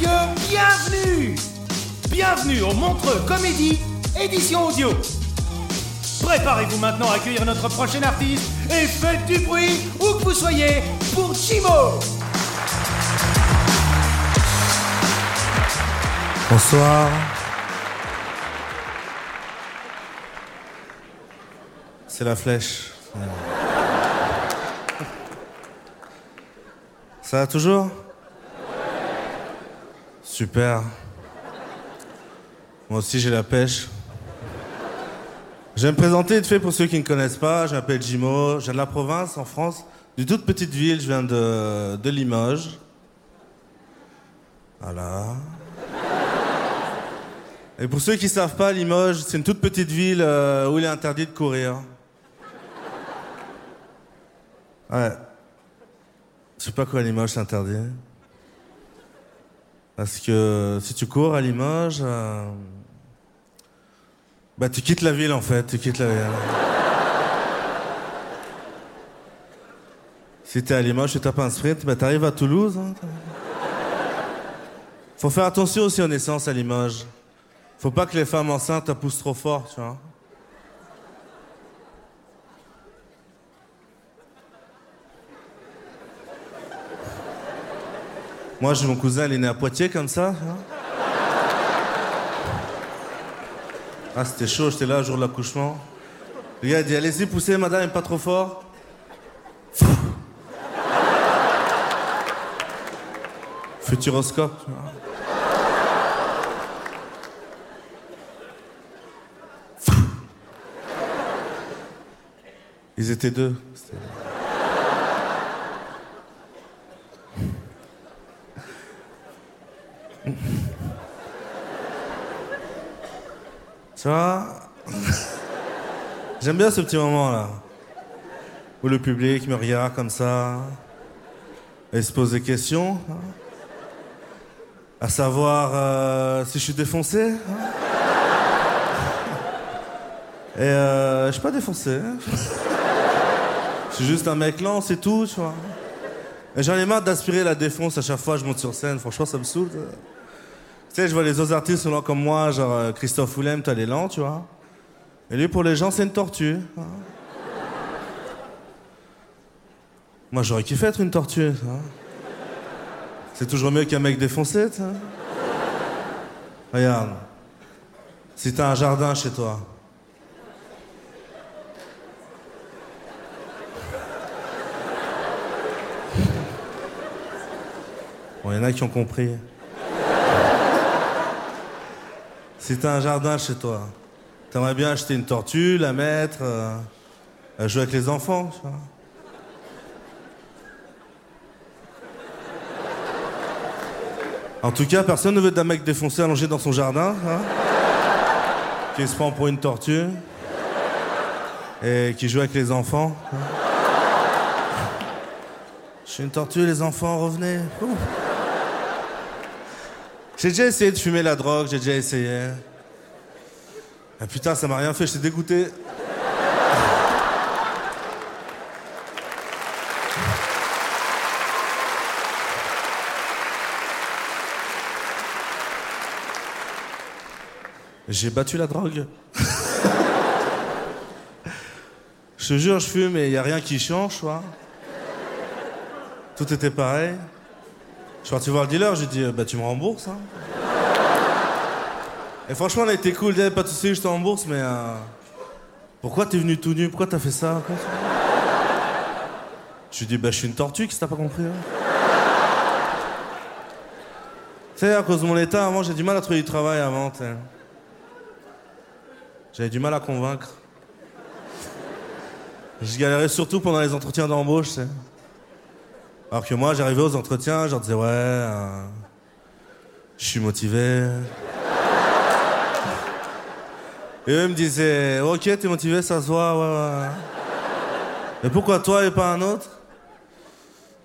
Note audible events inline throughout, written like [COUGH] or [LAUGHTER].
Bienvenue Bienvenue au Montreux Comédie, édition audio. Préparez-vous maintenant à accueillir notre prochain artiste et faites du bruit où que vous soyez pour Chimo Bonsoir. C'est la flèche. Ça va toujours? Super. Moi aussi j'ai la pêche. Je vais me présenter vite fait pour ceux qui ne connaissent pas. Je m'appelle Jimo, je viens de la province, en France, d'une toute petite ville, je viens de, Limoges. Voilà. Et pour ceux qui ne savent pas, Limoges, c'est une toute petite ville euh, où il est interdit de courir. Ouais. Je sais pas quoi Limoges c'est interdit. Parce que si tu cours à Limoges, euh, bah tu quittes la ville en fait, tu quittes la ville. si t'es à Limoges, tu tapes un sprint, bah t'arrives à Toulouse. Hein, Faut faire attention aussi aux naissances à Limoges. Faut pas que les femmes enceintes te poussent trop fort, tu vois. Moi, j'ai mon cousin, il est né à Poitiers comme ça. hein. Ah, c'était chaud, j'étais là le jour de l'accouchement. Le gars il dit Allez-y, poussez, madame, pas trop fort. Futuroscope. Ils étaient deux. Tu vois? J'aime bien ce petit moment-là. Où le public me regarde comme ça. Et se pose des questions. hein. À savoir euh, si je suis défoncé. hein. Et euh, je suis pas défoncé. hein. Je suis juste un mec lent, c'est tout, tu vois. Et j'en ai marre d'aspirer la défonce à chaque fois que je monte sur scène. Franchement, ça me saoule. Tu sais, je vois les autres artistes lents comme moi, genre euh, Christophe Willem, t'as les lents, tu vois. Et lui, pour les gens, c'est une tortue. hein. Moi, j'aurais kiffé être une tortue. ça. C'est toujours mieux qu'un mec défoncé, tu. Regarde. Si t'as un jardin chez toi. Bon, il y en a qui ont compris. Si t'as un jardin chez toi, t'aimerais bien acheter une tortue, la mettre, euh, jouer avec les enfants. En tout cas, personne ne veut d'un mec défoncé allongé dans son jardin, hein, qui se prend pour une tortue et qui joue avec les enfants. hein. Je suis une tortue, les enfants, revenez. J'ai déjà essayé de fumer la drogue, j'ai déjà essayé. Ah putain, ça m'a rien fait, j'étais dégoûté. J'ai battu la drogue. Je te jure, je fume et il n'y a rien qui change, tu vois. Tout était pareil. Je suis parti voir le dealer, j'ai dit, bah tu me rembourses. Hein. Et franchement, on a été cool, il pas de soucis, je te rembourse, mais. Euh, pourquoi t'es venu tout nu? Pourquoi t'as fait ça? Je lui dis, bah je suis une tortue, si t'as pas compris. Hein? Tu sais, à cause de mon état, avant, j'ai du mal à trouver du travail avant, J'avais du mal à convaincre. Je galérais surtout pendant les entretiens d'embauche, tu sais. Alors que moi, j'arrivais aux entretiens, je leur disais, ouais, euh, je suis motivé. Et eux me disaient, ok, t'es motivé, ça se voit, ouais, ouais. Mais pourquoi toi et pas un autre?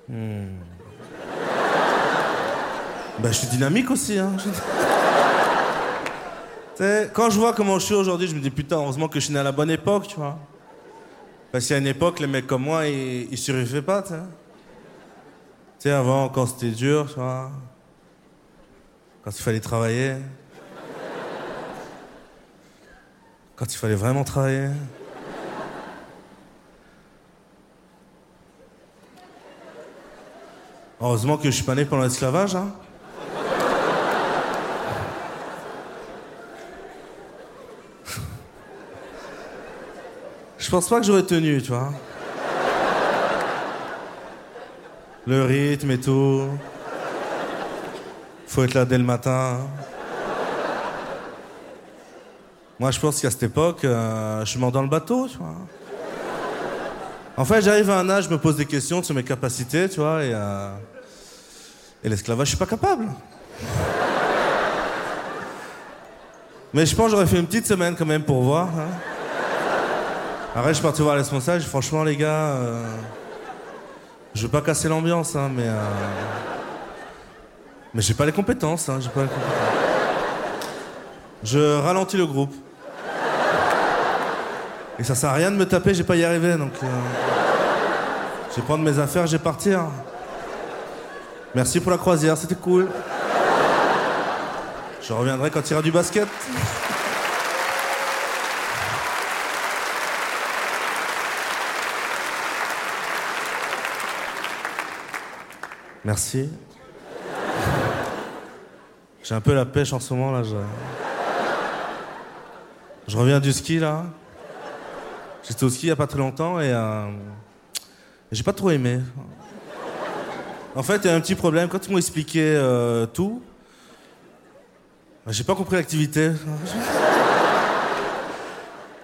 Hmm. Ben, je suis dynamique aussi, hein. quand je vois comment je suis aujourd'hui, je me dis, putain, heureusement que je suis né à la bonne époque, tu vois. Parce qu'à une époque, les mecs comme moi, ils, ils survivaient pas, tu sais. Tu sais, avant, quand c'était dur, tu vois, quand il fallait travailler, quand il fallait vraiment travailler. Heureusement que je suis pas né pendant l'esclavage, hein. Je pense pas que j'aurais tenu, tu vois. Le rythme et tout. Faut être là dès le matin. Moi, je pense qu'à cette époque, euh, je suis mort dans le bateau, tu vois. En fait, j'arrive à un âge, je me pose des questions sur mes capacités, tu vois, et, euh, l'esclavage, je suis pas capable. Mais je pense que j'aurais fait une petite semaine quand même pour voir. Hein. Arrête, je suis parti voir les responsables. Franchement, les gars, euh, je veux pas casser l'ambiance, hein, mais. Euh, mais j'ai pas les compétences, hein, pas les compétences. Je ralentis le groupe. Et ça sert à rien de me taper, j'ai pas y arriver, donc. Euh, je vais prendre mes affaires, je vais partir. Merci pour la croisière, c'était cool. Je reviendrai quand il y aura du basket. Merci. J'ai un peu la pêche en ce moment là. Je, reviens du ski là. J'étais au ski il y a pas très longtemps et euh... j'ai pas trop aimé. En fait, il y a un petit problème. Quand ils m'ont expliqué euh, tout, j'ai pas compris l'activité.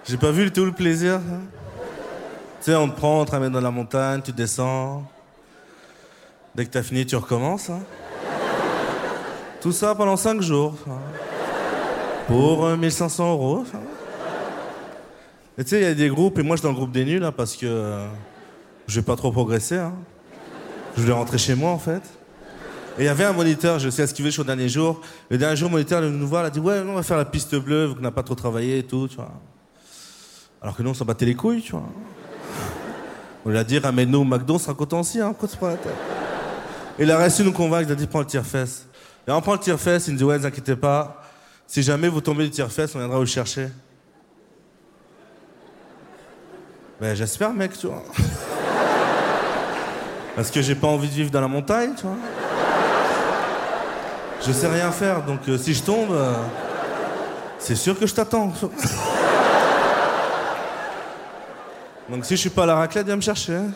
J'ai pas vu tout le plaisir. Tu sais, on te prend, on te ramène dans la montagne, tu descends. Dès que t'as fini, tu recommences. Hein. Tout ça pendant 5 jours. Hein. Pour 1500 euros. Et tu sais, il y a des groupes, et moi je suis dans le groupe des nuls, hein, parce que euh, je vais pas trop progresser. Je voulais rentrer chez moi en fait. Et il y avait un moniteur, je sais esquivé sur le dernier jour. Le dernier jour, le moniteur nous voir, il a dit Ouais, on va faire la piste bleue, vu qu'on n'a pas trop travaillé et tout, tu vois. Alors que nous, on s'en battait les couilles, tu vois. On lui a dit Ramène-nous au McDo, c'est un coton aussi, hein, quoi, pas la tête. Il a réussi à nous convaincre, il a dit prends le tire-fesse. Et on prend le tire-fesse, il nous dit ouais, ne vous inquiétez pas, si jamais vous tombez du tire-fesse, on viendra vous chercher. Ben j'espère mec, tu vois. [LAUGHS] Parce que j'ai pas envie de vivre dans la montagne, tu vois. Je sais rien faire, donc euh, si je tombe, euh, c'est sûr que je t'attends. [LAUGHS] donc si je suis pas à la raclette, viens me chercher. Hein.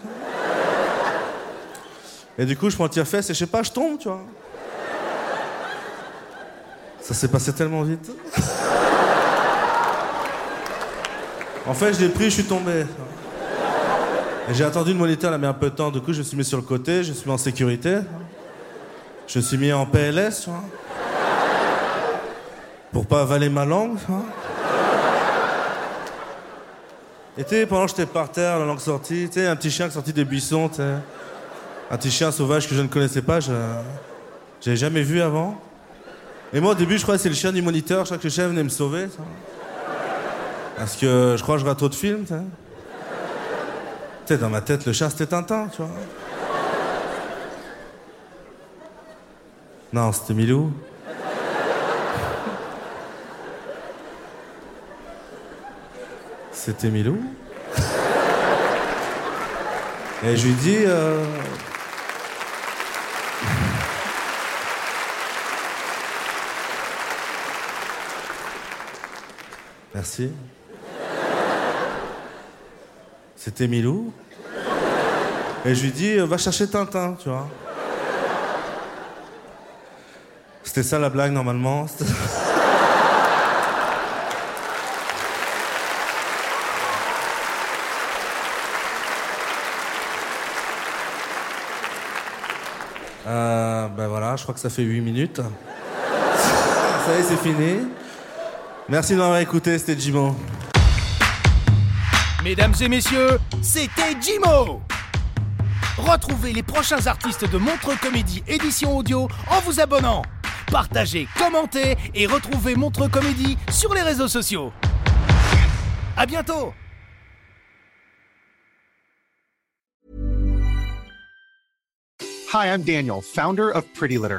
Et du coup, je prends le tire-fesse et je sais pas, je tombe, tu vois. Ça s'est passé tellement vite. en fait, je l'ai pris, je suis tombé. J'ai attendu le moniteur, il a mis un peu de temps. Du coup, je me suis mis sur le côté, je suis mis en sécurité. Je me suis mis en PLS, tu vois. Pour pas avaler ma langue, tu vois. Et pendant que j'étais par terre, la langue sortie, tu sais, un petit chien qui sorti des buissons, tu sais. Un petit chien sauvage que je ne connaissais pas, je n'avais jamais vu avant. Et moi, au début, je croyais que c'est le chien du moniteur, je crois que le chef venait me sauver. Parce que je crois que je rate trop de films. Dans ma tête, le chat, c'était Tintin, tu vois. Non, c'était Milou. C'était Milou Et je lui dis. euh, Merci. C'était Milou. Et je lui dis, euh, va chercher Tintin, tu vois. C'était ça la blague normalement. Euh, ben voilà, je crois que ça fait 8 minutes. ça y est, c'est fini. Merci de m'avoir écouté, c'était Jimon. Mesdames et messieurs, c'était Jimo Retrouvez les prochains artistes de Montreux Comédie édition audio en vous abonnant. Partagez, commentez et retrouvez Montreux Comédie sur les réseaux sociaux. À bientôt Hi, I'm Daniel, founder of Pretty Litter.